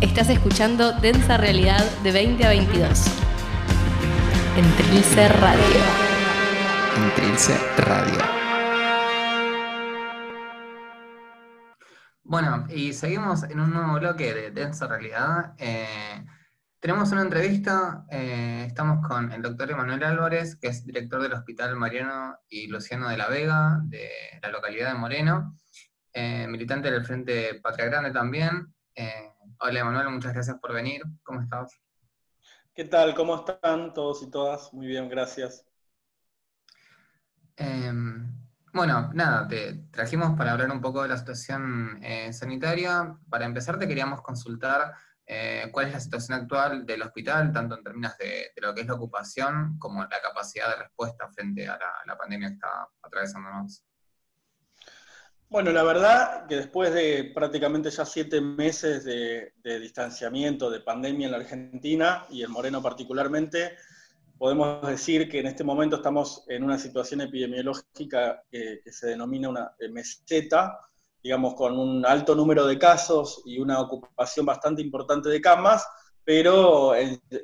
Estás escuchando Densa Realidad de 20 a 22. En Trilce Radio. En Trilce Radio. Bueno, y seguimos en un nuevo bloque de Densa Realidad. Eh, tenemos una entrevista, eh, estamos con el doctor Emanuel Álvarez, que es director del Hospital Mariano y Luciano de la Vega, de la localidad de Moreno, eh, militante del Frente Patria Grande también. Eh, hola Emanuel, muchas gracias por venir. ¿Cómo estás? ¿Qué tal? ¿Cómo están todos y todas? Muy bien, gracias. Em, bueno, nada, te trajimos para hablar un poco de la situación sanitaria. Para empezar, te queríamos consultar eh, cuál es la situación actual del hospital, tanto en términos de, lo que es la ocupación como la capacidad de respuesta frente a la, pandemia que está atravesándonos. Bueno, la verdad que después de prácticamente ya siete meses de, distanciamiento, de pandemia en la Argentina y en Moreno particularmente, podemos decir que en este momento estamos en una situación epidemiológica que, se denomina una meseta, digamos, con un alto número de casos y una ocupación bastante importante de camas, pero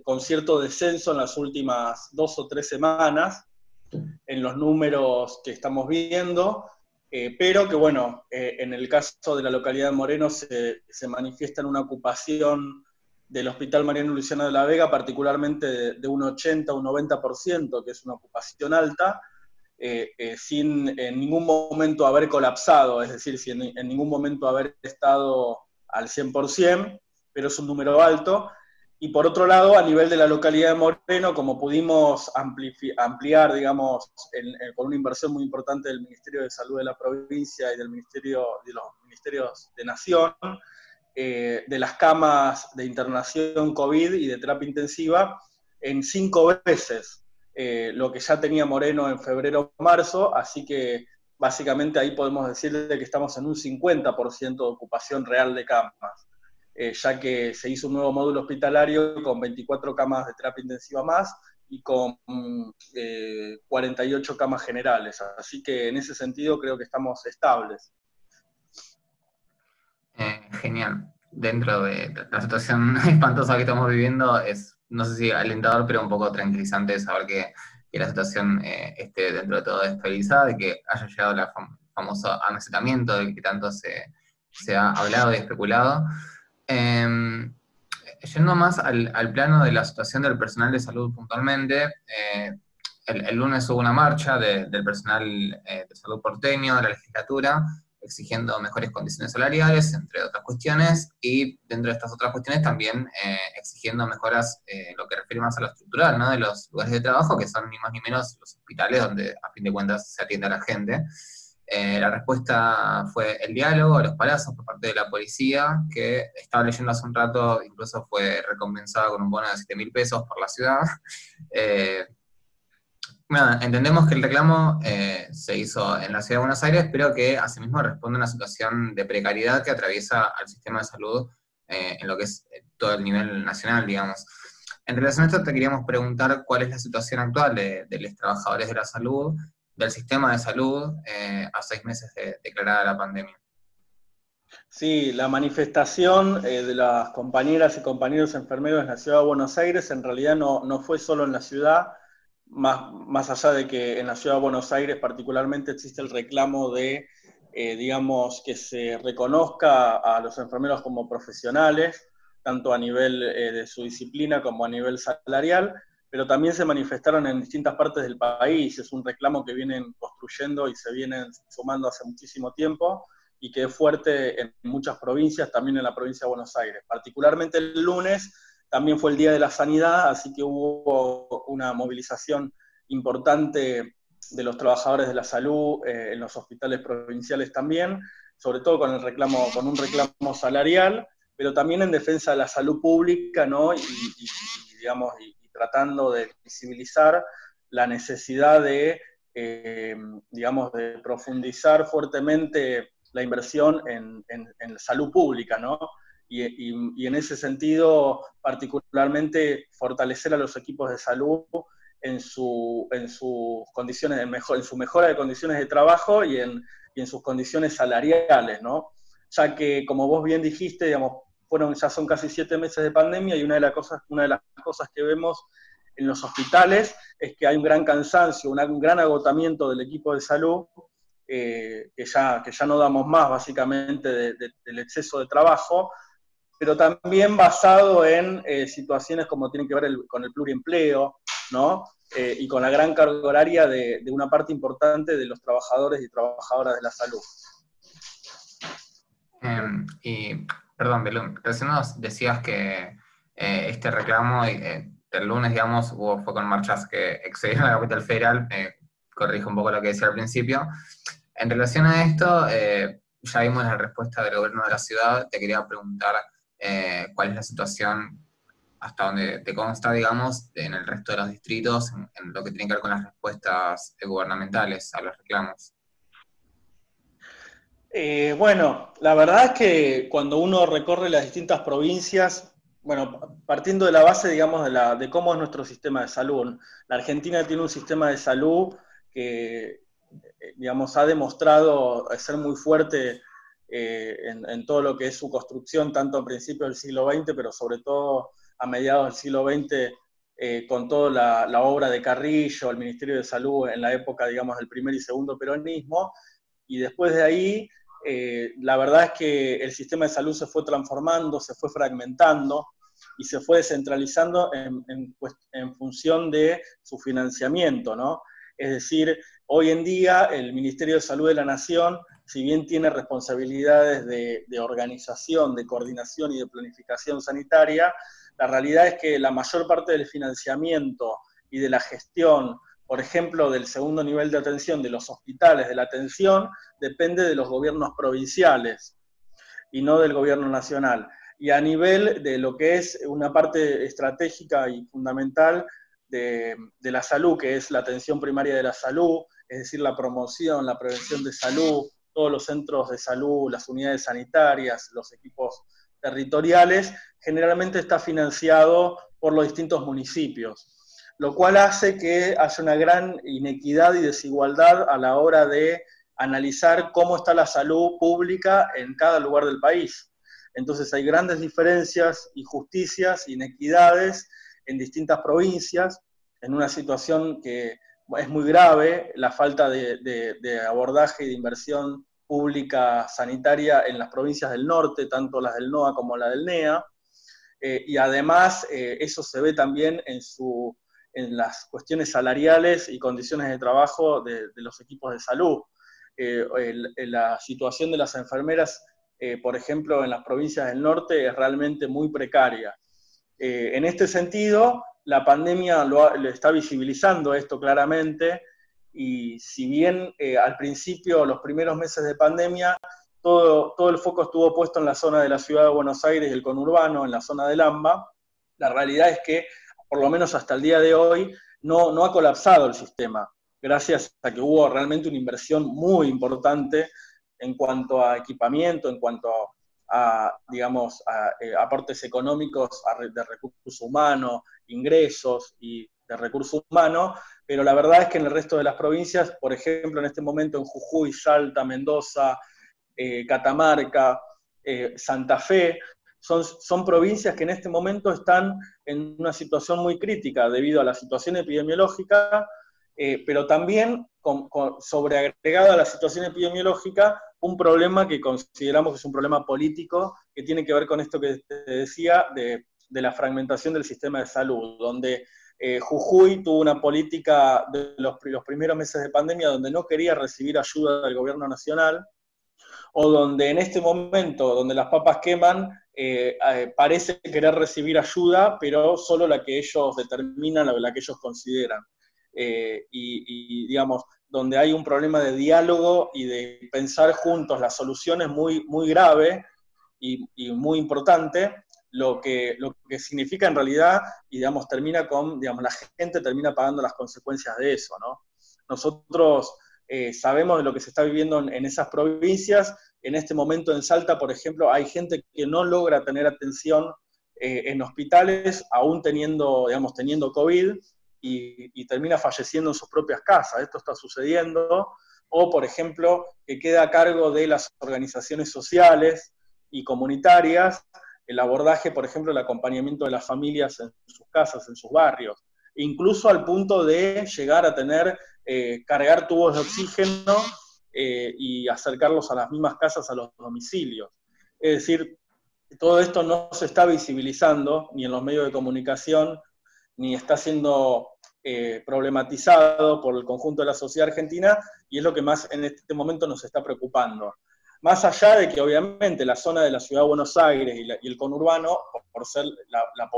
con cierto descenso en las últimas dos o tres semanas en los números que estamos viendo, eh, pero que bueno, eh, en el caso de la localidad de Moreno se, manifiesta en una ocupación del Hospital Mariano Luciano de la Vega, particularmente de, de un 80 o un 90%, que es una ocupación alta, eh, sin en ningún momento haber colapsado, es decir, sin en ningún momento haber estado al 100%, pero es un número alto. Y por otro lado, a nivel de la localidad de Moreno, como pudimos ampliar, digamos, con una inversión muy importante del Ministerio de Salud de la provincia y del Ministerio de los Ministerios de Nación, eh, de las camas de internación COVID y de terapia intensiva, en cinco veces eh, lo que ya tenía Moreno en febrero o marzo, así que básicamente ahí podemos decirle que estamos en un 50% de ocupación real de camas, eh, ya que se hizo un nuevo módulo hospitalario con 24 camas de terapia intensiva más y con 48 eh, camas generales, así que en ese sentido creo que estamos estables. genial. Dentro de la situación espantosa que estamos viviendo, es no sé si alentador, pero un poco tranquilizante saber que, la situación eh, esté dentro de todo estabilizada, de que haya llegado el famoso amesetamiento del que tanto se, ha hablado y especulado. Em, yendo más al, plano de la situación del personal de salud puntualmente, eh, el, lunes hubo una marcha del personal eh, de salud porteño, de la legislatura, exigiendo mejores condiciones salariales, entre otras cuestiones, y dentro de estas otras cuestiones también eh, exigiendo mejoras, lo que refiere más a lo estructural, de los lugares de trabajo, que son ni más ni menos los hospitales donde a fin de cuentas se atiende a la gente. Eh, la respuesta fue el diálogo, los palazos por parte de la policía, que estaba leyendo hace un rato, incluso fue recompensada con un bono de 7 mil pesos por la ciudad. Bueno, entendemos que el reclamo eh, se hizo en la ciudad de Buenos Aires, pero que asimismo responde a una situación de precariedad que atraviesa al sistema de salud eh, en lo que es eh, todo el nivel nacional, digamos. En relación a esto, te queríamos preguntar cuál es la situación actual de, los trabajadores de la salud, del sistema de salud, a seis meses de declarada la pandemia. Sí, la manifestación de las compañeras y compañeros enfermeros en la ciudad de Buenos Aires en realidad no, no fue solo en la ciudad, más, más allá de que en la ciudad de Buenos Aires particularmente existe el reclamo de, eh, digamos, que se reconozca a los enfermeros como profesionales, tanto a nivel eh, de su disciplina como a nivel salarial, pero también se manifestaron en distintas partes del país, es un reclamo que vienen construyendo y se vienen sumando hace muchísimo tiempo y que es fuerte en muchas provincias, también en la provincia de Buenos Aires. Particularmente el lunes también fue el Día de la Sanidad, así que hubo una movilización importante de los trabajadores de la salud eh, en los hospitales provinciales también, sobre todo con, el reclamo, con un reclamo salarial, pero también en defensa de la salud pública, ¿no? Y, digamos, y, tratando de visibilizar la necesidad de, eh, digamos, de profundizar fuertemente la inversión en, en, en salud pública, ¿no? y, en ese sentido, particularmente, fortalecer a los equipos de salud en, su, en sus condiciones, en, mejor, en su mejora de condiciones de trabajo y en, y en sus condiciones salariales, ¿no? Ya que, como vos bien dijiste, digamos, fueron, ya son casi siete meses de pandemia y una de, las cosas, una de las cosas que vemos en los hospitales es que hay un gran cansancio, un gran agotamiento del equipo de salud, eh, que, ya, que ya no damos más básicamente del exceso de trabajo, pero también basado en eh, situaciones como tienen que ver con el pluriempleo, ¿no? Eh, y con la gran carga horaria de, una parte importante de los trabajadores y trabajadoras de la salud. Em, y, perdón, Belún, recién nos decías que este reclamo el lunes, digamos, hubo, fue con marchas que excedieron la capital federal, corrijo un poco lo que decía al principio. En relación a esto, eh, ya vimos la respuesta del gobierno de la ciudad, te quería preguntar eh, cuál es la situación hasta donde te consta, digamos, en el resto de los distritos, en, lo que tiene que ver con las respuestas gubernamentales a los reclamos. Eh, bueno, la verdad es que cuando uno recorre las distintas provincias, bueno, partiendo de la base, digamos, de, cómo es nuestro sistema de salud. La Argentina tiene un sistema de salud que, eh, digamos, ha demostrado ser muy fuerte eh, en, todo lo que es su construcción, tanto a principios del siglo XX, pero sobre todo a mediados del siglo XX, con toda la, la, obra de Carrillo, el Ministerio de Salud en la época, digamos, del primer y segundo peronismo, y después de ahí, la verdad es que el sistema de salud se fue transformando, se fue fragmentando, y se fue descentralizando en, en, función de su financiamiento, ¿no? Es decir, hoy en día el Ministerio de Salud de la Nación, si bien tiene responsabilidades de, de organización, de coordinación y de planificación sanitaria, la realidad es que la mayor parte del financiamiento y de la gestión, por ejemplo, del segundo nivel de atención de los hospitales de la atención, depende de los gobiernos provinciales y no del gobierno nacional. Y a nivel de lo que es una parte estratégica y fundamental de, la salud, que es la atención primaria de la salud, es decir, la promoción, la prevención de salud, todos los centros de salud, las unidades sanitarias, los equipos territoriales, generalmente está financiado por los distintos municipios, lo cual hace que haya una gran inequidad y desigualdad a la hora de analizar cómo está la salud pública en cada lugar del país. Entonces hay grandes diferencias, injusticias, inequidades en distintas provincias, en una situación que es muy grave, la falta de, abordaje y de inversión pública sanitaria en las provincias del norte, tanto las del NOA como la del NEA, eh, y además eh, eso se ve también en, su, en las cuestiones salariales y condiciones de trabajo de, los equipos de salud. Eh, la situación de las enfermeras eh, por ejemplo, en las provincias del norte es realmente muy precaria. Eh, en este sentido, la pandemia lo, está visibilizando esto claramente y si bien eh, al principio, los primeros meses de pandemia, todo, todo el foco estuvo puesto en la zona de la ciudad de Buenos Aires y el conurbano, en la zona del AMBA, la realidad es que, por lo menos hasta el día de hoy, no, no ha colapsado el sistema, gracias a que hubo realmente una inversión muy importante en cuanto a equipamiento, en cuanto a, digamos, eh, aportes económicos de recursos humanos, ingresos y de recursos humanos, pero la verdad es que en el resto de las provincias, por ejemplo, en este momento en Jujuy, Salta, Mendoza, eh, Catamarca, eh, Santa Fe, son, son provincias que en este momento están en una situación muy crítica debido a la situación epidemiológica, pero también con, sobreagregada a la situación epidemiológica, un problema que consideramos que es un problema político, que tiene que ver con esto que te decía de, la fragmentación del sistema de salud, donde eh, Jujuy tuvo una política de los, primeros meses de pandemia donde no quería recibir ayuda del gobierno nacional, o donde en este momento, donde las papas queman, eh, eh, parece querer recibir ayuda, pero solo la que ellos determinan, la, que ellos consideran. y, digamos, donde hay un problema de diálogo y de pensar juntos las soluciones muy, muy grave y, muy importante, lo que, lo que significa en realidad, y digamos, termina con, digamos, la gente termina pagando las consecuencias de eso, ¿no? Nosotros eh, sabemos de lo que se está viviendo en, esas provincias, en este momento en Salta, por ejemplo, hay gente que no logra tener atención eh, en hospitales, aún teniendo, digamos, teniendo COVID, y, termina falleciendo en sus propias casas. Esto está sucediendo. O, por ejemplo, que queda a cargo de las organizaciones sociales y comunitarias el abordaje, por ejemplo, el acompañamiento de las familias en sus casas, en sus barrios, incluso al punto de llegar a tener, eh, cargar tubos de oxígeno eh, y acercarlos a las mismas casas, a los domicilios. Es decir, todo esto no se está visibilizando ni en los medios de comunicación, ni está siendo eh, problematizado por el conjunto de la sociedad argentina, y es lo que más en este momento nos está preocupando. Más allá de que obviamente la zona de la ciudad de Buenos Aires y, el conurbano, por, ser la,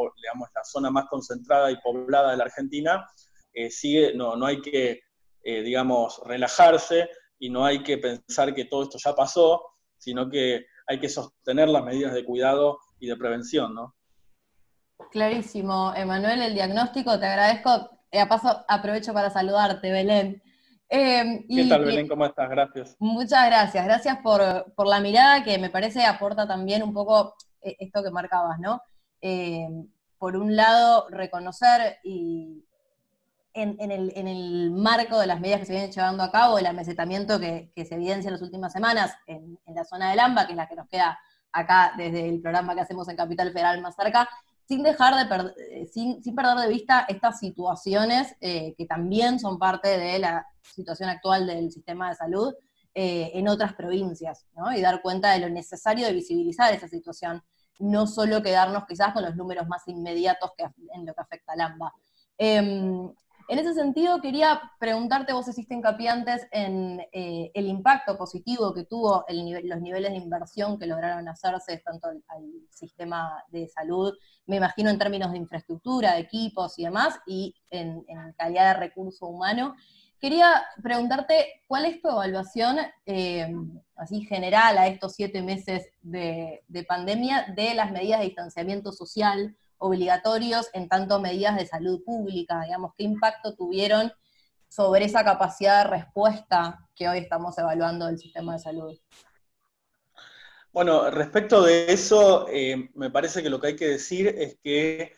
zona más concentrada y poblada de la Argentina, eh, sigue, no, no hay que, digamos, relajarse y no hay que pensar que todo esto ya pasó, sino que hay que sostener las medidas de cuidado y de prevención, ¿no? Clarísimo, Emanuel, el diagnóstico, te agradezco. Eh, a paso, aprovecho para saludarte, Belén. Eh, ¿Qué tal, Belén? ¿Cómo estás? Gracias. Muchas gracias. Gracias por, la mirada que me parece aporta también un poco eh, esto que marcabas, ¿no? por un lado, reconocer y en, el, marco de las medidas que se vienen llevando a cabo, el amesetamiento que, se evidencia en las últimas semanas en, la zona del AMBA, que es la que nos queda acá desde el programa que hacemos en Capital Federal más cerca, sin dejar de eh, sin, perder de vista estas situaciones eh, que también son parte de la situación actual del sistema de salud eh, en otras provincias. Y dar cuenta de lo necesario de visibilizar esa situación, no solo quedarnos quizás con los números más inmediatos que, en lo que afecta al AMBA. Em, en ese sentido, quería preguntarte, vos hiciste hincapié antes en eh, el impacto positivo que tuvo los niveles de inversión que lograron hacerse tanto al, sistema de salud, me imagino en términos de infraestructura, de equipos y demás, y en, calidad de recurso humano. Quería preguntarte, ¿cuál es tu evaluación, eh, así general, a estos siete meses de pandemia, de las medidas de distanciamiento social obligatorios en tanto medidas de salud pública, digamos, qué impacto tuvieron sobre esa capacidad de respuesta que hoy estamos evaluando del sistema de salud. Bueno, respecto de eso, eh, me parece que lo que hay que decir es que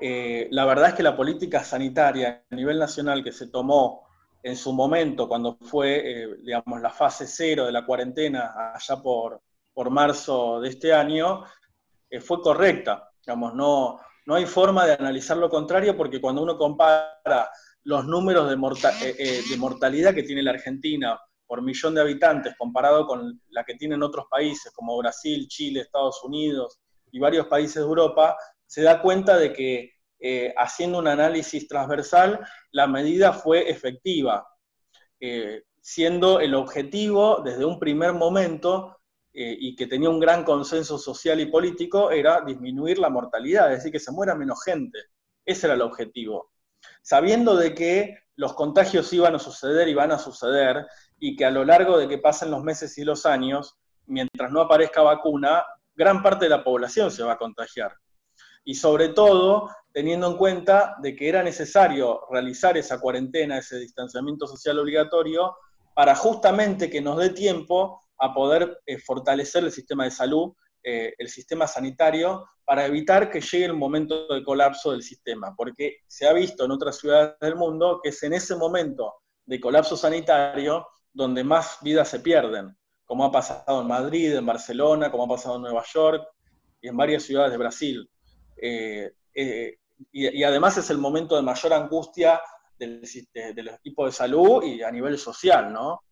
eh, la verdad es que la política sanitaria a nivel nacional que se tomó en su momento, cuando fue, eh, digamos, la fase cero de la cuarentena, allá por, por marzo de este año, fue correcta. Digamos, no, no hay forma de analizar lo contrario porque cuando uno compara los números de, eh, eh, de mortalidad que tiene la Argentina por millón de habitantes comparado con la que tienen otros países como Brasil, Chile, Estados Unidos y varios países de Europa, se da cuenta de que eh, haciendo un análisis transversal, la medida fue efectiva, siendo el objetivo desde un primer momento eh, y que tenía un gran consenso social y político era disminuir la mortalidad, es decir, que se muera menos gente. Ese era el objetivo. Sabiendo de que los contagios iban a suceder y van a suceder, y que a lo largo de que pasen los meses y los años, mientras no aparezca vacuna, gran parte de la población se va a contagiar. Y sobre todo, teniendo en cuenta de que era necesario realizar esa cuarentena, ese distanciamiento social obligatorio, para justamente que nos dé tiempo a poder eh, fortalecer el sistema de salud, eh, el sistema sanitario, para evitar que llegue el momento de colapso del sistema, porque se ha visto en otras ciudades del mundo que es en ese momento de colapso sanitario donde más vidas se pierden, como ha pasado en Madrid, en Barcelona, como ha pasado en Nueva York y en varias ciudades de Brasil. Eh, y, además es el momento de mayor angustia del, del, equipo de salud y a nivel social, ¿no?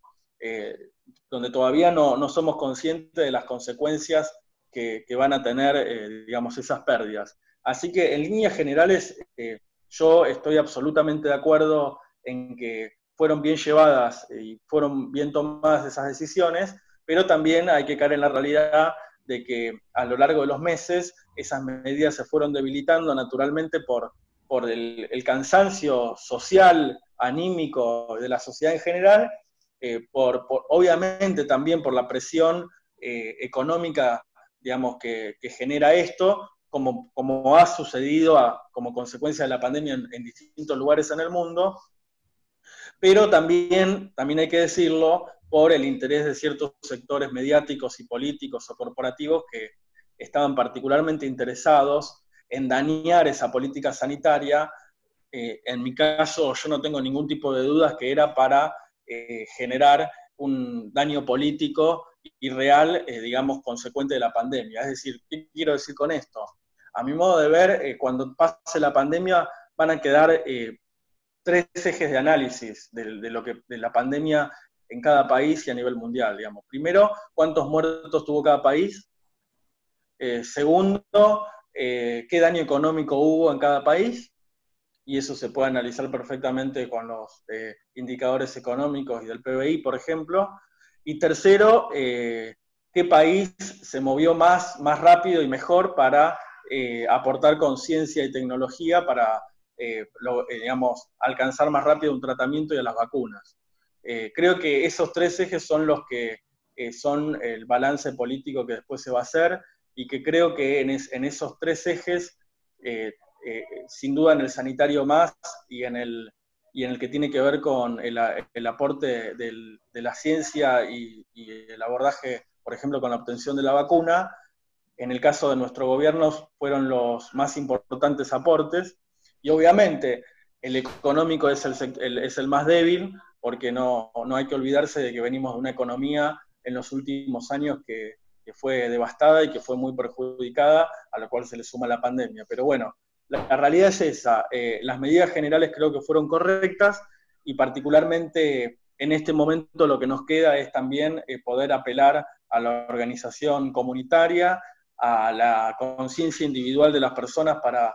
Donde todavía no, somos conscientes de las consecuencias que, van a tener, eh, digamos, esas pérdidas. Así que en líneas generales, eh, yo estoy absolutamente de acuerdo en que fueron bien llevadas y fueron bien tomadas esas decisiones, pero también hay que caer en la realidad de que a lo largo de los meses esas medidas se fueron debilitando naturalmente por, por el cansancio social, anímico de la sociedad en general eh, obviamente también por la presión eh, económica, digamos, que, genera esto, como, como ha sucedido como consecuencia de la pandemia en, distintos lugares en el mundo, pero también, también hay que decirlo, por el interés de ciertos sectores mediáticos y políticos o corporativos que estaban particularmente interesados en dañar esa política sanitaria. Eh, en mi caso, yo no tengo ningún tipo de dudas que era para eh, generar un daño político y real, eh, digamos, consecuente de la pandemia. Es decir, ¿qué quiero decir con esto? A mi modo de ver, cuando pase la pandemia van a quedar tres ejes de análisis de, lo que, de la pandemia en cada país y a nivel mundial, digamos. Primero, cuántos muertos tuvo cada país. segundo, qué daño económico hubo en cada país y eso se puede analizar perfectamente con los eh, indicadores económicos y del PBI, por ejemplo. Y tercero, eh, qué país se movió más, más rápido y mejor para eh, aportar conciencia y tecnología para, digamos, alcanzar más rápido un tratamiento y a las vacunas. creo que esos tres ejes son los que son el balance político que después se va a hacer y que creo que en, esos tres ejes sin duda en el sanitario más y en el, y en el que tiene que ver con el, aporte de la ciencia y, el abordaje, por ejemplo, con la obtención de la vacuna, en el caso de nuestro gobierno fueron los más importantes aportes, y obviamente el económico es el, es el más débil, porque no, no, hay que olvidarse de que venimos de una economía en los últimos años que, que fue devastada y que fue muy perjudicada, a la cual se le suma la pandemia. Pero bueno, la, realidad es esa. Eh, las medidas generales creo que fueron correctas y particularmente en este momento lo que nos queda es también eh, poder apelar a la organización comunitaria, a la conciencia individual de las personas para,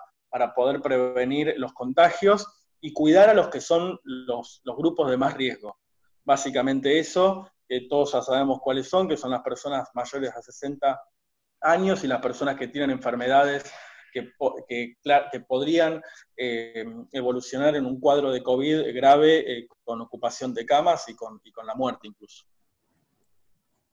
poder prevenir los contagios y cuidar a los que son los, grupos de más riesgo. Básicamente eso, todos ya sabemos cuáles son, que son las personas mayores a 60 años y las personas que tienen enfermedades que, podrían eh, evolucionar en un cuadro de COVID grave eh, con ocupación de camas y con, y con la muerte incluso.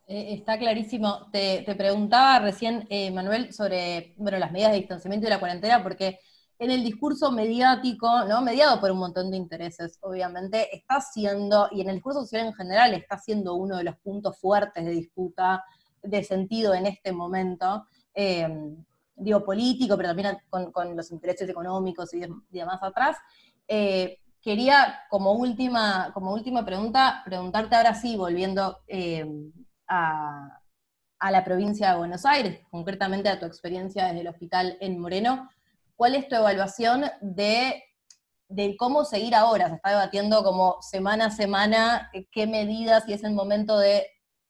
Eh, está clarísimo. Te, preguntaba recién, Manuel, sobre bueno, las medidas de distanciamiento y la cuarentena, porque en el discurso mediático, ¿no? mediado por un montón de intereses, obviamente, está siendo, y en el discurso social en general, está siendo uno de los puntos fuertes de disputa, de sentido en este momento digo, político, pero también con, los intereses económicos y, demás atrás. Eh, quería, como última, como última pregunta, preguntarte ahora sí, volviendo eh, a, la provincia de Buenos Aires, concretamente a tu experiencia desde el hospital en Moreno, ¿cuál es tu evaluación de, de cómo seguir ahora? Se está debatiendo como semana a semana qué medidas y es el momento de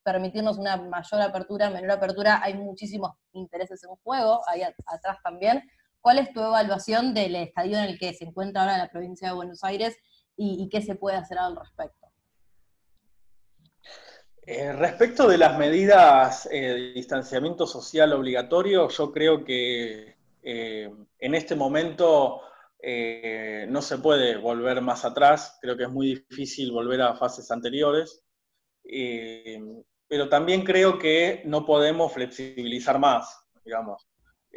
permitirnos una mayor apertura, menor apertura, hay muchísimos intereses en juego, ahí atrás también. ¿Cuál es tu evaluación del estadio en el que se encuentra ahora la provincia de Buenos Aires y, qué se puede hacer al respecto? Eh, respecto de las medidas eh, de distanciamiento social obligatorio, yo creo que eh, en este momento no se puede volver más atrás, creo que es muy difícil volver a fases anteriores pero también creo que no podemos flexibilizar más, digamos.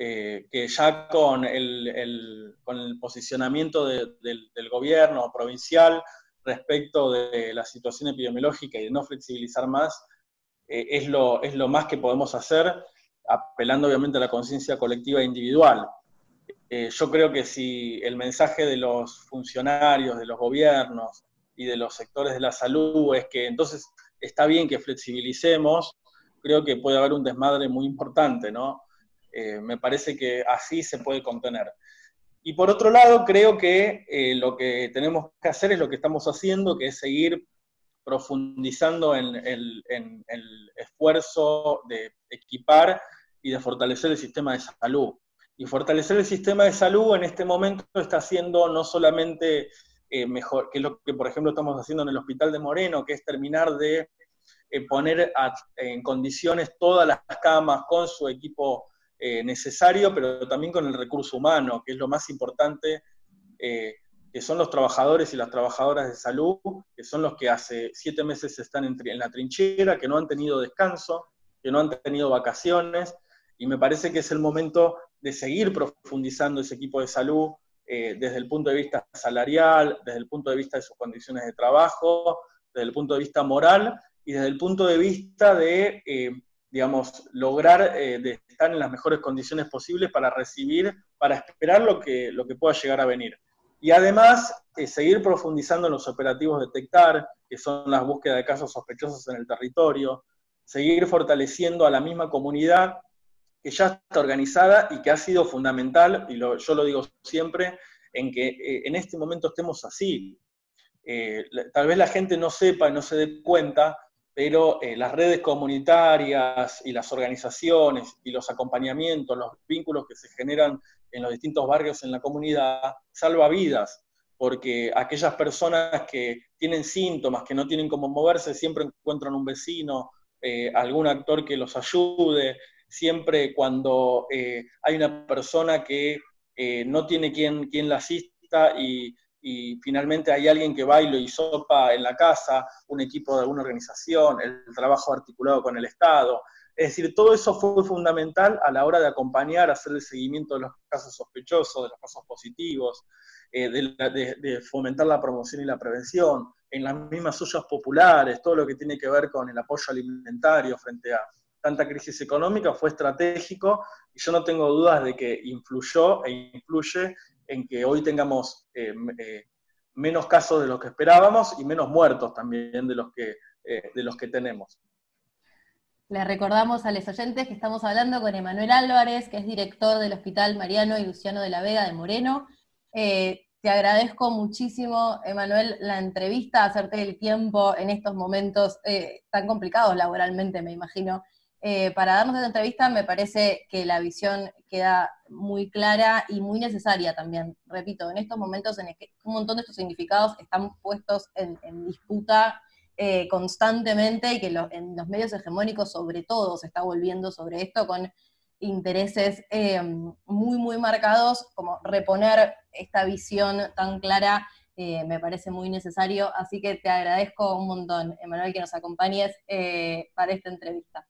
Eh, que ya con el, posicionamiento del, gobierno provincial respecto de la situación epidemiológica y de no flexibilizar más, eh, es, lo, es lo más que podemos hacer, apelando obviamente a la conciencia colectiva e individual. Eh, yo creo que si el mensaje de los funcionarios, de los gobiernos y de los sectores de la salud es que entonces está bien que flexibilicemos, creo que puede haber un desmadre muy importante, ¿no? Eh, me parece que así se puede contener. Y por otro lado, creo que eh, lo que tenemos que hacer es lo que estamos haciendo, que es seguir profundizando en en el esfuerzo de equipar y de fortalecer el sistema de salud. Y fortalecer el sistema de salud en este momento está haciendo no solamente eh, mejor, que es lo que, por ejemplo, estamos haciendo en el Hospital de Moreno, que es terminar de eh, poner en condiciones todas las camas con su equipo eh, necesario, pero también con el recurso humano, que es lo más importante, que son los trabajadores y las trabajadoras de salud, que son los que hace siete meses están en, en la trinchera, que no han tenido descanso, que no han tenido vacaciones, y me parece que es el momento de seguir profundizando ese equipo de salud, eh, desde el punto de vista salarial, desde el punto de vista de sus condiciones de trabajo, desde el punto de vista moral y desde el punto de vista de, eh, digamos, lograr eh, de estar en las mejores condiciones posibles para recibir, para esperar lo que, lo que pueda llegar a venir. Y además, seguir profundizando en los operativos detectar, que son las búsquedas de casos sospechosos en el territorio, seguir fortaleciendo a la misma comunidad que ya está organizada y que ha sido fundamental, y yo lo digo siempre, en que eh, en este momento estemos así. Eh, tal vez la gente no sepa y no se dé cuenta, pero eh, las redes comunitarias y las organizaciones y los acompañamientos, los vínculos que se generan en los distintos barrios en la comunidad, salva vidas, porque aquellas personas que tienen síntomas, que no tienen cómo moverse, siempre encuentran un vecino, algún actor que los ayude, siempre cuando eh, hay una persona que eh, no tiene quien, la asista y, finalmente hay alguien que va y lo hisopa en la casa, un equipo de alguna organización, el trabajo articulado con el Estado. Es decir, todo eso fue fundamental a la hora de acompañar, hacer el seguimiento de los casos sospechosos, de los casos positivos, eh, de, de, fomentar la promoción y la prevención, en las mismas ollas populares, todo lo que tiene que ver con el apoyo alimentario frente a, tanta crisis económica fue estratégico y yo no tengo dudas de que influyó e influye en que hoy tengamos eh, eh, menos casos de los que esperábamos y menos muertos también de los que, eh, de los que tenemos. Le recordamos a los oyentes que estamos hablando con Emanuel Álvarez, que es director del Hospital Mariano y Luciano de la Vega de Moreno. te agradezco muchísimo, Emanuel, la entrevista, hacerte el tiempo en estos momentos tan complicados laboralmente, me imagino, eh, para darnos esta entrevista me parece que la visión queda muy clara y muy necesaria también. Repito, en estos momentos en que un montón de estos significados están puestos en, disputa eh, constantemente y que en los medios hegemónicos sobre todo se está volviendo sobre esto con intereses eh, muy, muy marcados, como reponer esta visión tan clara me parece muy necesario. Así que te agradezco un montón, Emanuel, que nos acompañes para esta entrevista.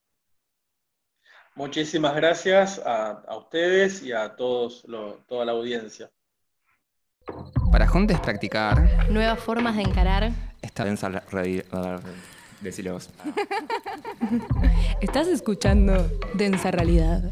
Muchísimas gracias a, ustedes y a todos toda la audiencia. Para juntos practicar nuevas formas de encarar esta densa Decilo Estás escuchando Densa Realidad.